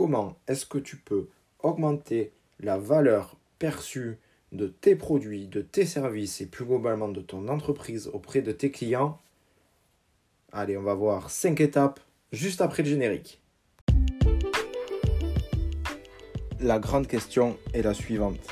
comment est-ce que tu peux augmenter la valeur perçue de tes produits, de tes services et plus globalement de ton entreprise auprès de tes clients? Allez, on va voir 5 étapes juste après le générique. La grande question est la suivante.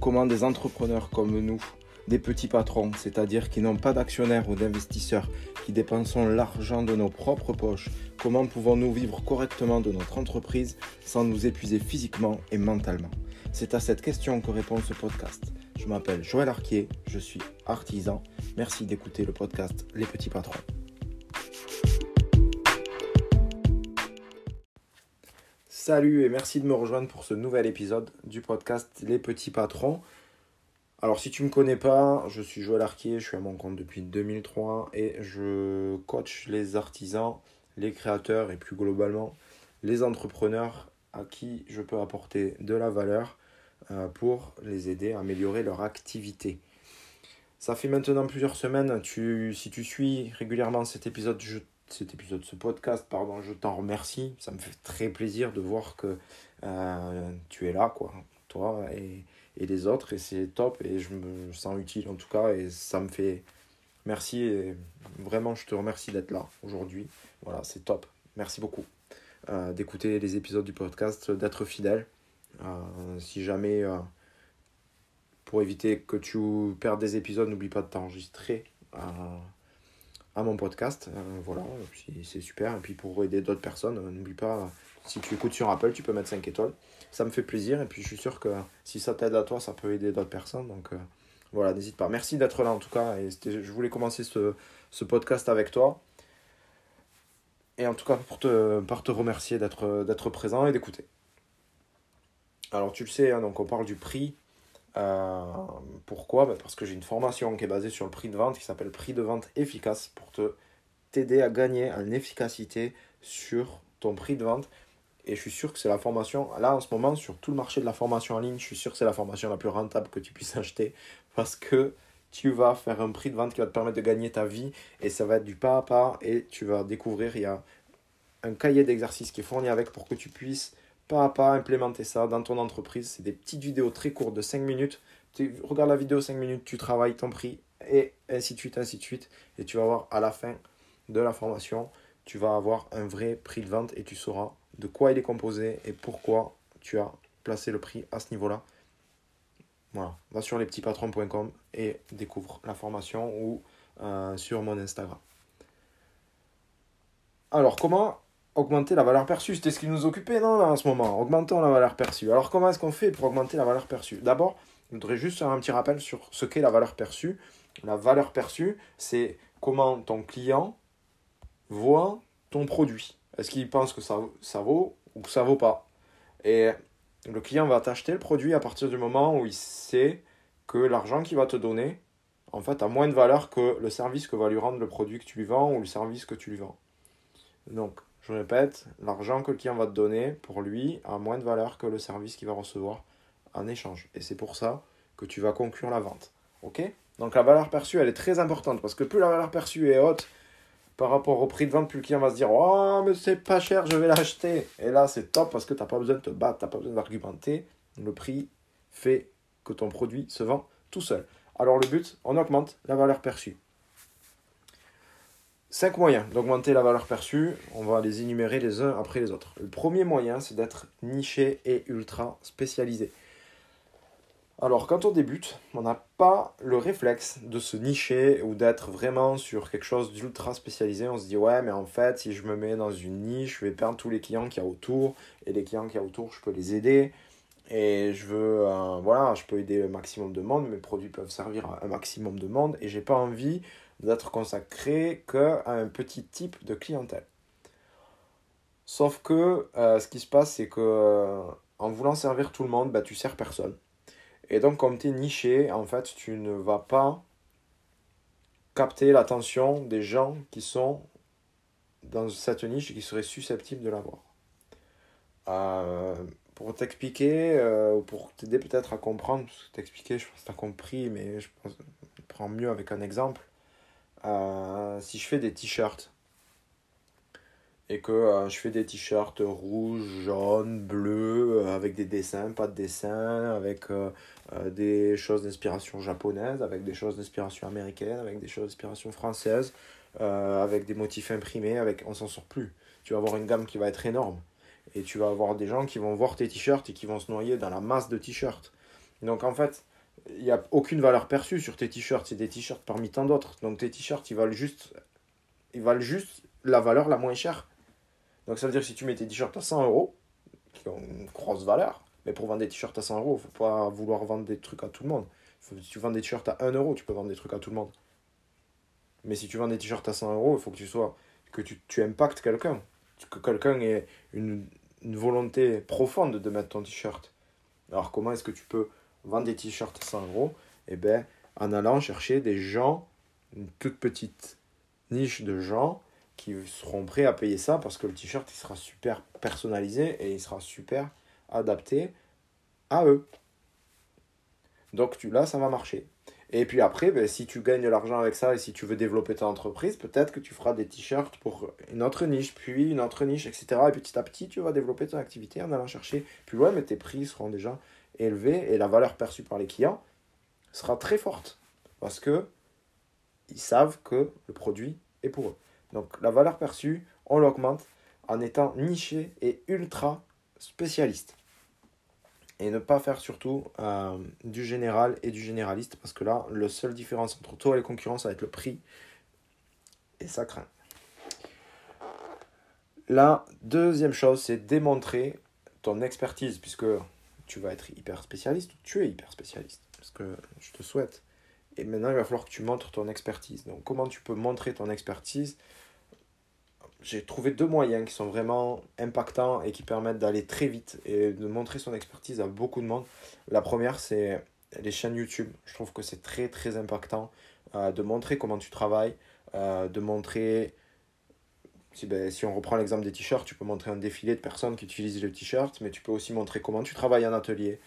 Comment des entrepreneurs comme nous, des petits patrons, c'est-à-dire qui n'ont pas d'actionnaires ou d'investisseurs, qui dépensons l'argent de nos propres poches, comment pouvons-nous vivre correctement de notre entreprise sans nous épuiser physiquement et mentalement? C'est à cette question que répond ce podcast. Je m'appelle Joël Arquier, je suis artisan. Merci d'écouter le podcast Les petits patrons. Salut et merci de me rejoindre pour ce nouvel épisode du podcast Les Petits Patrons. Alors si tu ne me connais pas, je suis Joël Arquier, je suis à mon compte depuis 2003 et je coach les artisans, les créateurs et plus globalement les entrepreneurs à qui je peux apporter de la valeur euh, pour les aider à améliorer leur activité. Ça fait maintenant plusieurs semaines, si tu suis régulièrement cet épisode, cet épisode, ce podcast, pardon, je t'en remercie. Ça me fait très plaisir de voir que euh, tu es là, quoi, toi et, et les autres, et c'est top, et je me sens utile en tout cas, et ça me fait merci, et vraiment je te remercie d'être là aujourd'hui. Voilà, c'est top. Merci beaucoup euh, d'écouter les épisodes du podcast, d'être fidèle. Euh, si jamais, pour éviter que tu perdes des épisodes, n'oublie pas de t'enregistrer à mon podcast. Euh, voilà, c'est super. Et puis pour aider d'autres personnes, euh, n'oublie pas, si tu écoutes sur Apple, tu peux mettre 5 étoiles. Ça me fait plaisir. Et puis je suis sûr que si ça t'aide à toi, ça peut aider d'autres personnes. Donc euh, voilà, n'hésite pas. Merci d'être là en tout cas. Et je voulais commencer ce, ce, podcast avec toi. Et en tout cas, pour te, par te remercier d'être présent et d'écouter. Alors tu le sais, hein, donc on parle du prix euh, pourquoi? Ben, Parce que j'ai une formation qui est basée sur le prix de vente qui s'appelle prix de vente efficace pour t'aider à gagner en efficacité sur ton prix de vente. Et je suis sûr que c'est la formation, là en ce moment, sur tout le marché de la formation en ligne, je suis sûr que c'est la formation la plus rentable que tu puisses acheter parce que tu vas faire un prix de vente qui va te permettre de gagner ta vie et ça va être du pas à pas et tu vas découvrir, il y a un cahier d'exercices qui est fourni avec pour que tu puisses pas à pas implémenter ça dans ton entreprise. C'est des petites vidéos très courtes de 5 minutes. Tu regardes la vidéo 5 minutes, tu travailles ton prix et ainsi de suite, ainsi de suite. Et tu vas voir à la fin de la formation, tu vas avoir un vrai prix de vente et tu sauras de quoi il est composé et pourquoi tu as placé le prix à ce niveau-là. Voilà, va sur lespetitspatrons.com et découvre la formation ou euh, sur mon Instagram. Alors, comment augmenter la valeur perçue? C'était ce qui nous occupait, non, en ce moment. Augmentons la valeur perçue. Alors, comment est-ce qu'on fait pour augmenter la valeur perçue? D'abord, je voudrais juste faire un petit rappel sur ce qu'est la valeur perçue. La valeur perçue, c'est comment ton client voit ton produit. Est-ce qu'il pense que ça, vaut ou que ça vaut pas? Et le client va t'acheter le produit à partir du moment où il sait que l'argent qu'il va te donner, en fait, a moins de valeur que le service que va lui rendre le produit que tu lui vends ou le service que tu lui vends. Donc, je répète, l'argent que le client va te donner, pour lui, a moins de valeur que le service qu'il va recevoir en échange. Et c'est pour ça que tu vas conclure la vente. Ok? Donc la valeur perçue, elle est très importante parce que plus la valeur perçue est haute par rapport au prix de vente, plus le client va se dire Oh, mais c'est pas cher, je vais l'acheter. Et là, c'est top parce que tu n'as pas besoin de te battre, tu n'as pas besoin d'argumenter. Le prix fait que ton produit se vend tout seul. Alors le but, on augmente la valeur perçue. Cinq moyens d'augmenter la valeur perçue. On va les énumérer les uns après les autres. Le premier moyen, c'est d'être niché et ultra spécialisé. Alors, quand on débute, on n'a pas le réflexe de se nicher ou d'être vraiment sur quelque chose d'ultra spécialisé. On se dit, ouais, mais en fait, si je me mets dans une niche, je vais perdre tous les clients qu'il y a autour. Et les clients qu'il y a autour, je peux les aider. Et je veux, euh, voilà, je peux aider le maximum de monde. Mes produits peuvent servir à un maximum de monde. Et j'ai pas envie d'être consacré qu'à un petit type de clientèle. Sauf que euh, ce qui se passe, c'est que euh, en voulant servir tout le monde, bah, tu sers personne. Et donc, comme tu es niché, en fait, tu ne vas pas capter l'attention des gens qui sont dans cette niche et qui seraient susceptibles de l'avoir. Euh, pour t'expliquer, ou pour t'aider peut-être à comprendre, parce que t'expliquer, je pense que tu as compris, mais je pense prends mieux avec un exemple. Euh, si je fais des t-shirts et que euh, je fais des t-shirts rouges, jaunes, bleus, euh, avec des dessins, pas de dessins, avec euh, des choses d'inspiration japonaise, avec des choses d'inspiration américaine, avec des choses d'inspiration française, avec des motifs imprimés, avec on s'en sort plus. Tu vas avoir une gamme qui va être énorme. Et tu vas avoir des gens qui vont voir tes t-shirts et qui vont se noyer dans la masse de t-shirts. Donc en fait, il n'y a aucune valeur perçue sur tes t-shirts. C'est des t-shirts parmi tant d'autres. Donc tes t-shirts, ils valent juste, ils valent juste la valeur la moins chère. Donc ça veut dire que si tu mets tes t-shirts à 100 euros, qui ont une grosse valeur, mais pour vendre des t-shirts à 100 euros, faut pas vouloir vendre des trucs à tout le monde. si tu vends des t-shirts à 1 euro, tu peux vendre des trucs à tout le monde. Mais si tu vends des t-shirts à 100 euros, il faut que tu sois que tu, tu impactes quelqu'un. Que quelqu'un ait une, une volonté profonde de mettre ton t-shirt. Alors comment est-ce que tu peux vendre des t-shirts à 100 euros? Eh bien, en allant chercher des gens, une toute petite niche de gens qui seront prêts à payer ça parce que le t-shirt il sera super personnalisé et il sera super adapté à eux. Donc tu, là, ça va marcher. Et puis après, ben, si tu gagnes de l'argent avec ça et si tu veux développer ta entreprise, peut-être que tu feras des t-shirts pour une autre niche, puis une autre niche, etc. Et petit à petit, tu vas développer ton activité en allant chercher plus loin, mais tes prix seront déjà élevés et la valeur perçue par les clients sera très forte parce que ils savent que le produit est pour eux. Donc la valeur perçue, on l'augmente en étant niché et ultra spécialiste. Et ne pas faire surtout euh, du général et du généraliste, parce que là, la seule différence entre toi et les concurrents, ça va être le prix. Et ça craint. La deuxième chose, c'est démontrer ton expertise, puisque tu vas être hyper spécialiste, ou tu es hyper spécialiste, parce que je te souhaite. Et maintenant, il va falloir que tu montres ton expertise. Donc, comment tu peux montrer ton expertise? J'ai trouvé deux moyens qui sont vraiment impactants et qui permettent d'aller très vite et de montrer son expertise à beaucoup de monde. La première, c'est les chaînes YouTube. Je trouve que c'est très très impactant euh, de montrer comment tu travailles, euh, de montrer, si, ben, si on reprend l'exemple des t-shirts, tu peux montrer un défilé de personnes qui utilisent le t-shirt, mais tu peux aussi montrer comment tu travailles en atelier.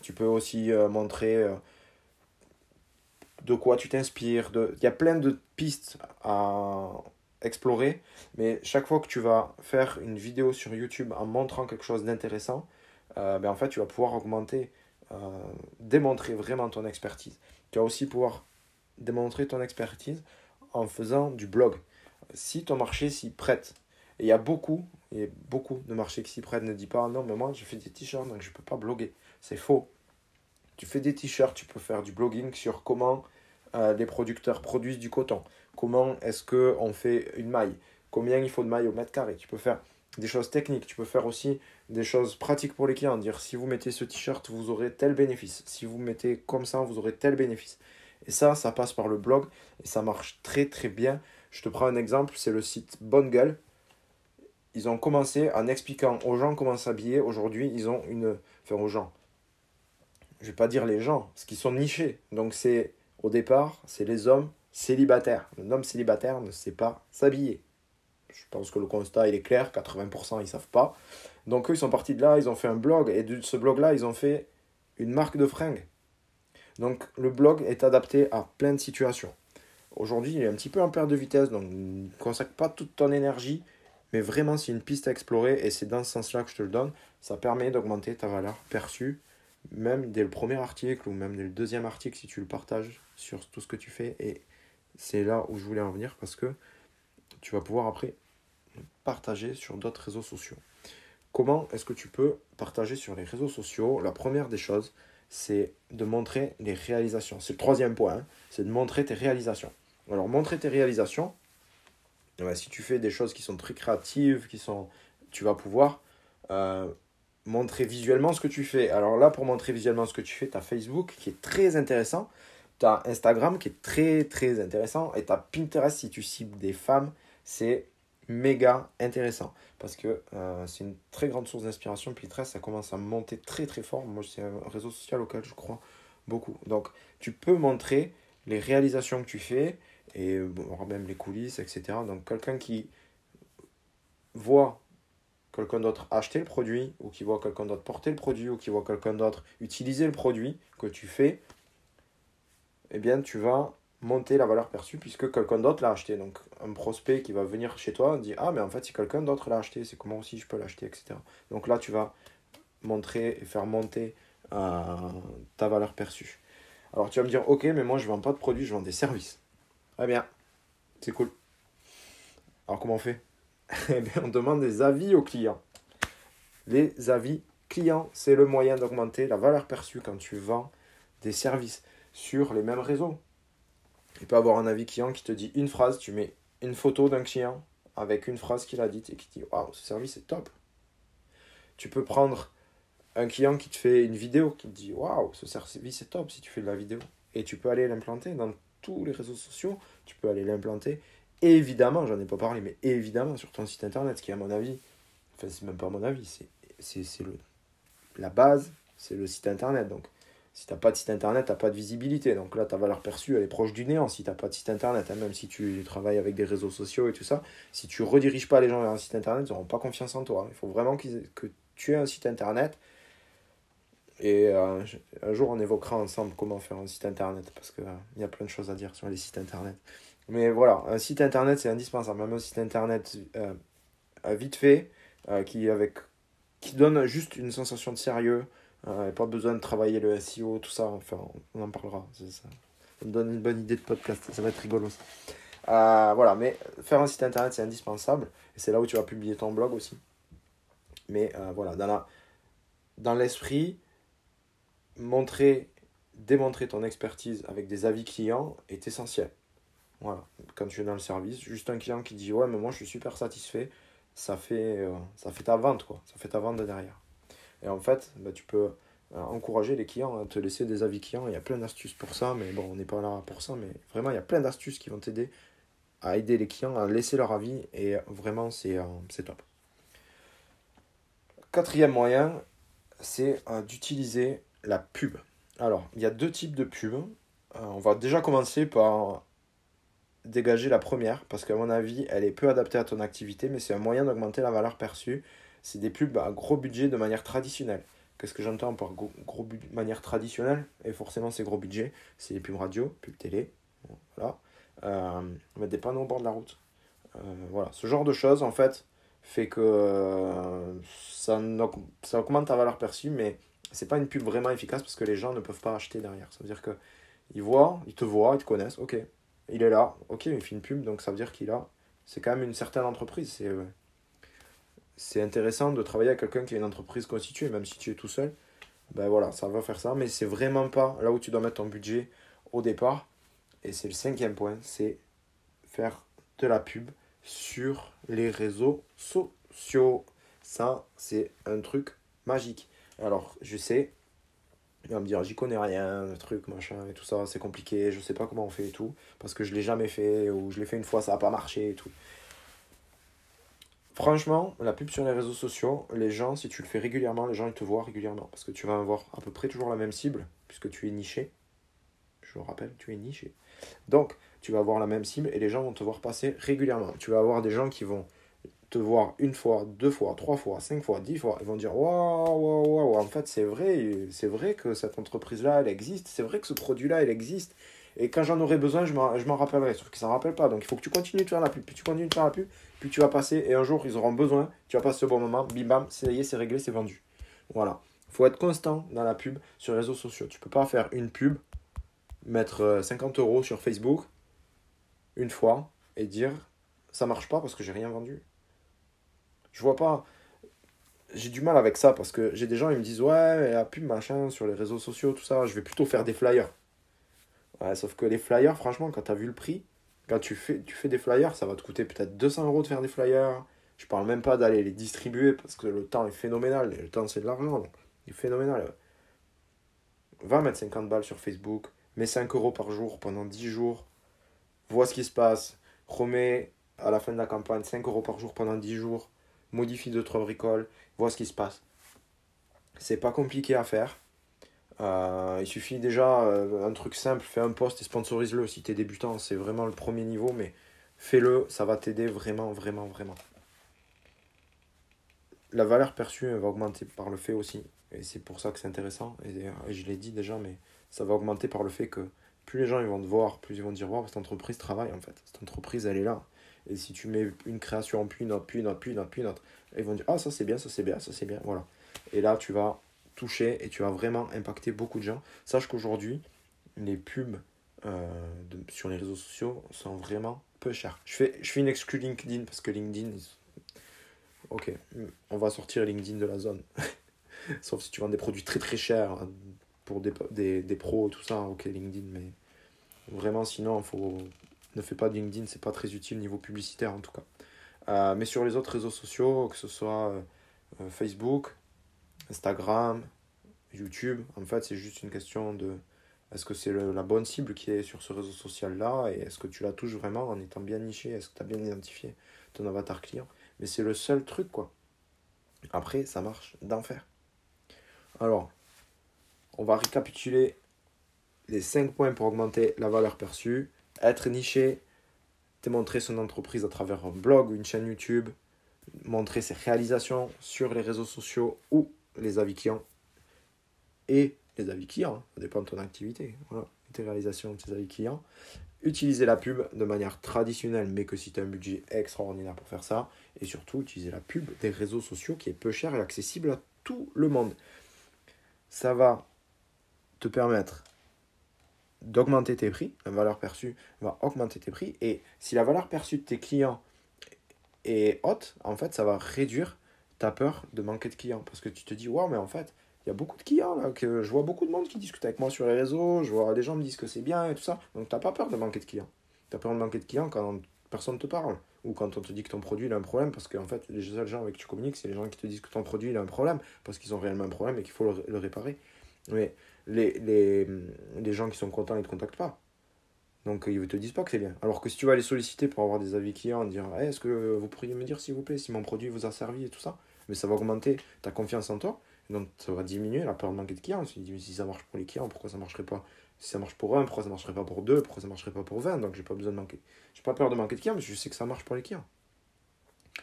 Tu peux aussi euh, montrer de quoi tu t'inspires. Il y a plein de pistes à explorer. Mais chaque fois que tu vas faire une vidéo sur YouTube en montrant quelque chose d'intéressant, euh, ben en fait, tu vas pouvoir augmenter, euh, démontrer vraiment ton expertise. Tu vas aussi pouvoir démontrer ton expertise en faisant du blog. Si ton marché s'y prête, et il y a beaucoup, et beaucoup de marchés qui s'y prêtent, ne dis pas non, mais moi je fais des t-shirts donc je ne peux pas bloguer. C'est faux. Tu fais des t-shirts, tu peux faire du blogging sur comment euh, les producteurs produisent du coton, comment est-ce qu'on fait une maille, combien il faut de mailles au mètre carré? Tu peux faire des choses techniques, tu peux faire aussi des choses pratiques pour les clients, dire si vous mettez ce t-shirt, vous aurez tel bénéfice, si vous mettez comme ça, vous aurez tel bénéfice. Et ça, ça passe par le blog et ça marche très très bien. Je te prends un exemple, c'est le site Bonne Gueule. Ils ont commencé en expliquant aux gens comment s'habiller. Aujourd'hui, ils ont une. Enfin, aux gens. Je vais pas dire les gens, parce qu'ils sont nichés. Donc, c'est au départ, c'est les hommes célibataires. Un homme célibataire ne sait pas s'habiller. Je pense que le constat il est clair, 80% ils savent pas. Donc eux ils sont partis de là, ils ont fait un blog et de ce blog là ils ont fait une marque de fringues. Donc le blog est adapté à plein de situations. Aujourd'hui il est un petit peu en perte de vitesse donc ne consacre pas toute ton énergie mais vraiment c'est une piste à explorer et c'est dans ce sens là que je te le donne. Ça permet d'augmenter ta valeur perçue même dès le premier article ou même dès le deuxième article si tu le partages sur tout ce que tu fais. Et c'est là où je voulais en venir parce que tu vas pouvoir après partager sur d'autres réseaux sociaux. Comment est-ce que tu peux partager sur les réseaux sociaux? La première des choses, c'est de montrer les réalisations. C'est le troisième point, hein. c'est de montrer tes réalisations. Alors montrer tes réalisations, si tu fais des choses qui sont très créatives, qui sont, tu vas pouvoir euh, montrer visuellement ce que tu fais. Alors là, pour montrer visuellement ce que tu fais, tu as Facebook qui est très intéressant. Tu as Instagram qui est très très intéressant. Et tu as Pinterest si tu cibles des femmes. C'est méga intéressant. Parce que euh, c'est une très grande source d'inspiration. Pinterest, ça commence à monter très très fort. Moi, c'est un réseau social auquel je crois beaucoup. Donc, tu peux montrer les réalisations que tu fais et même les coulisses, etc. Donc, quelqu'un qui voit quelqu'un d'autre acheter le produit, ou qui voit quelqu'un d'autre porter le produit, ou qui voit quelqu'un d'autre utiliser le produit que tu fais, eh bien tu vas monter la valeur perçue puisque quelqu'un d'autre l'a acheté. Donc un prospect qui va venir chez toi dit Ah, mais en fait, si quelqu'un d'autre l'a acheté, c'est comment aussi je peux l'acheter, etc. Donc là, tu vas montrer et faire monter euh, ta valeur perçue. Alors tu vas me dire Ok, mais moi je ne vends pas de produits, je vends des services. Très bien, c'est cool. Alors comment on fait? Eh bien, on demande des avis aux clients. Les avis clients, c'est le moyen d'augmenter la valeur perçue quand tu vends des services sur les mêmes réseaux. Il peut avoir un avis client qui te dit une phrase, tu mets une photo d'un client avec une phrase qu'il a dite et qui dit Waouh, ce service est top. Tu peux prendre un client qui te fait une vidéo qui te dit Waouh, ce service est top si tu fais de la vidéo. Et tu peux aller l'implanter dans tous les réseaux sociaux, tu peux aller l'implanter. Évidemment, j'en ai pas parlé, mais évidemment sur ton site internet, qui à mon avis, enfin c'est même pas mon avis, c'est la base, c'est le site internet. Donc si tu n'as pas de site internet, tu n'as pas de visibilité. Donc là, ta valeur perçue, elle est proche du néant si tu n'as pas de site internet. Hein, même si tu travailles avec des réseaux sociaux et tout ça, si tu rediriges pas les gens vers un site internet, ils n'auront pas confiance en toi. Il faut vraiment que tu aies un site internet. Et euh, un jour, on évoquera ensemble comment faire un site internet, parce qu'il il y a plein de choses à dire sur les sites internet. Mais voilà, un site internet, c'est indispensable. Même un site internet euh, vite fait, euh, qui, avec, qui donne juste une sensation de sérieux, euh, pas besoin de travailler le SEO, tout ça. Enfin, on en parlera. Ça, me donne une bonne idée de podcast. Ça va être rigolo. Euh, voilà, mais faire un site internet, c'est indispensable. Et c'est là où tu vas publier ton blog aussi. Mais euh, voilà, dans, la, dans l'esprit, montrer, démontrer ton expertise avec des avis clients est essentiel. Voilà, quand tu es dans le service, juste un client qui dit Ouais, mais moi je suis super satisfait, ça fait, ça fait ta vente, quoi. Ça fait ta vente de derrière. Et en fait, bah, tu peux euh, encourager les clients à te laisser des avis clients. Il y a plein d'astuces pour ça, mais bon, on n'est pas là pour ça. Mais vraiment, il y a plein d'astuces qui vont t'aider à aider les clients à laisser leur avis. Et vraiment, c'est euh, top. Quatrième moyen, c'est euh, d'utiliser la pub. Alors, il y a deux types de pub. on va déjà commencer par dégager la première, parce qu'à mon avis, elle est peu adaptée à ton activité, mais c'est un moyen d'augmenter la valeur perçue c'est des pubs à gros budget de manière traditionnelle. Qu'est-ce que j'entends par gros, de manière traditionnelle? Et forcément, c'est gros budget. C'est les pubs radio, pubs télé. Voilà. Euh, mettre des panneaux au bord de la route. Euh, voilà. Ce genre de choses, en fait, fait que euh, ça, ça augmente ta valeur perçue, mais c'est pas une pub vraiment efficace parce que les gens ne peuvent pas acheter derrière. Ça veut dire que ils voient, ils te voient, ils te connaissent, ok. Il est là, ok, il fait une pub, donc ça veut dire qu'il a. C'est quand même une certaine entreprise. C'est c'est intéressant de travailler avec quelqu'un qui a une entreprise constituée, même si tu es tout seul. Ben voilà, ça va faire ça, mais c'est vraiment pas là où tu dois mettre ton budget au départ. Et c'est le cinquième point, c'est faire de la pub sur les réseaux sociaux. Ça, c'est un truc magique. Alors, je sais, il va me dire, j'y connais rien, le truc, machin, et tout ça, c'est compliqué, je sais pas comment on fait et tout, parce que je l'ai jamais fait, ou je l'ai fait une fois, ça n'a pas marché et tout. Franchement, la pub sur les réseaux sociaux, les gens, si tu le fais régulièrement, les gens ils te voient régulièrement. Parce que tu vas avoir à peu près toujours la même cible, puisque tu es niché. Je le rappelle, tu es niché. Donc, tu vas avoir la même cible et les gens vont te voir passer régulièrement. Tu vas avoir des gens qui vont te voir une fois, deux fois, trois fois, cinq fois, dix fois. Ils vont dire Waouh, waouh, waouh, en fait, c'est vrai, c'est vrai que cette entreprise-là, elle existe. C'est vrai que ce produit-là, il existe. Et quand j'en aurai besoin, je m'en rappellerai. Sauf qu'ils s'en rappellent pas. Donc il faut que tu continues de faire la pub. Puis tu continues de faire la pub. Puis tu vas passer. Et un jour, ils auront besoin. Tu vas passer ce bon moment. Bim bam. C'est réglé, c'est vendu. Voilà. Il faut être constant dans la pub sur les réseaux sociaux. Tu peux pas faire une pub, mettre 50 euh, euros sur Facebook une fois et dire ça marche pas parce que j'ai rien vendu. Je vois pas. J'ai du mal avec ça parce que j'ai des gens, ils me disent ouais, la pub machin sur les réseaux sociaux, tout ça, je vais plutôt faire des flyers sauf que les flyers, franchement, quand tu as vu le prix, quand tu fais, tu fais des flyers, ça va te coûter peut-être 200 euros de faire des flyers. Je parle même pas d'aller les distribuer parce que le temps est phénoménal. le temps, c'est de l'argent. Il est phénoménal. Va mettre 50 balles sur Facebook. Mets 5 euros par jour pendant 10 jours. Vois ce qui se passe. Remets à la fin de la campagne 5 euros par jour pendant 10 jours. Modifie 2-3 bricoles. Vois ce qui se passe. C'est pas compliqué à faire. Euh, il suffit déjà euh, un truc simple, fais un post et sponsorise-le. Si tu es débutant, c'est vraiment le premier niveau, mais fais-le, ça va t'aider vraiment, vraiment, vraiment. La valeur perçue va augmenter par le fait aussi, et c'est pour ça que c'est intéressant, et, je l'ai dit déjà, mais ça va augmenter par le fait que plus les gens vont te voir, plus ils vont dire Wow, cette entreprise travaille en fait. Cette entreprise, elle est là. Et si tu mets une création, puis une autre, puis une autre, puis une autre, puis une autre, ils vont dire Ah, ça c'est bien, ça c'est bien, ça c'est bien. Voilà. Et là, tu vas toucher et tu vas vraiment impacter beaucoup de gens. Sache qu'aujourd'hui, les pubs euh, sur les réseaux sociaux sont vraiment peu chers. Je fais, je fais une exclue LinkedIn parce que LinkedIn, ok, on va sortir LinkedIn de la zone. Sauf si tu vends des produits très très chers hein, pour des, des, des pros, tout ça, ok, LinkedIn, mais vraiment sinon, faut, ne fais pas de LinkedIn, c'est pas très utile niveau publicitaire en tout cas. Euh, mais sur les autres réseaux sociaux, que ce soit euh, Facebook, Instagram, YouTube, en fait, c'est juste une question de est-ce que c'est la bonne cible qui est sur ce réseau social-là et est-ce que tu la touches vraiment en étant bien niché Est-ce que tu as bien identifié ton avatar client? Mais c'est le seul truc, quoi. Après, ça marche d'enfer. Alors, on va récapituler les 5 points pour augmenter la valeur perçue. Être niché, démontrer son entreprise à travers un blog ou une chaîne YouTube, montrer ses réalisations sur les réseaux sociaux ou les avis clients et les avis clients, hein. ça dépend de ton activité, voilà, tes réalisations, tes avis clients. Utiliser la pub de manière traditionnelle, mais que si tu as un budget extraordinaire pour faire ça, et surtout utiliser la pub des réseaux sociaux qui est peu cher et accessible à tout le monde. Ça va te permettre d'augmenter tes prix, la valeur perçue va augmenter tes prix, et si la valeur perçue de tes clients est haute, en fait, ça va réduire ta peur de manquer de clients, parce que tu te dis, waouh, mais en fait, il y a beaucoup de clients là, que je vois beaucoup de monde qui discute avec moi sur les réseaux, je vois des gens me disent que c'est bien et tout ça. Donc tu n'as pas peur de manquer de clients. Tu as peur de manquer de clients quand personne ne te parle ou quand on te dit que ton produit a un problème parce qu'en fait les seuls gens avec qui tu communiques c'est les gens qui te disent que ton produit a un problème parce qu'ils ont réellement un problème et qu'il faut le, réparer. Mais les, les, les, gens qui sont contents ils ne te contactent pas. Donc ils ne te disent pas que c'est bien. Alors que si tu vas les solliciter pour avoir des avis clients, dire est-ce que vous pourriez me dire s'il vous plaît si mon produit vous a servi et tout ça, mais ça va augmenter ta confiance en toi donc ça va diminuer la peur de manquer de clients. Si ça marche pour les clients, pourquoi ça marcherait pas? Si ça marche pour un, pourquoi ça marcherait pas pour deux? Pourquoi ça marcherait pas pour 20 Donc j'ai pas besoin de manquer. J'ai pas peur de manquer de clients, mais je sais que ça marche pour les clients.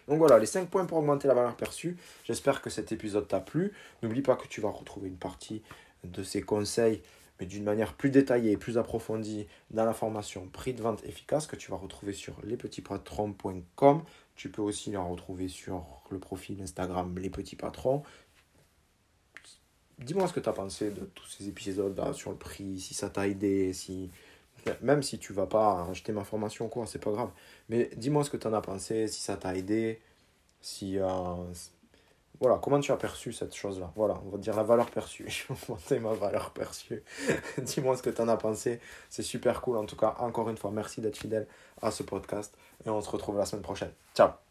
Donc voilà, les 5 points pour augmenter la valeur perçue. J'espère que cet épisode t'a plu. N'oublie pas que tu vas retrouver une partie de ces conseils, mais d'une manière plus détaillée plus approfondie dans la formation prix de vente efficace que tu vas retrouver sur lespetitspatrons.com. Tu peux aussi la retrouver sur le profil Instagram Les Petits Patrons dis-moi ce que tu as pensé de tous ces épisodes là sur le prix, si ça t'a aidé, si même si tu vas pas acheter ma formation quoi, c'est pas grave. Mais dis-moi ce que tu en as pensé, si ça t'a aidé, si euh, voilà, comment tu as perçu cette chose-là? Voilà, on va dire la valeur perçue. Je vais monter ma valeur perçue. Dis-moi ce que tu en as pensé. C'est super cool. En tout cas, encore une fois, merci d'être fidèle à ce podcast. Et on se retrouve la semaine prochaine. Ciao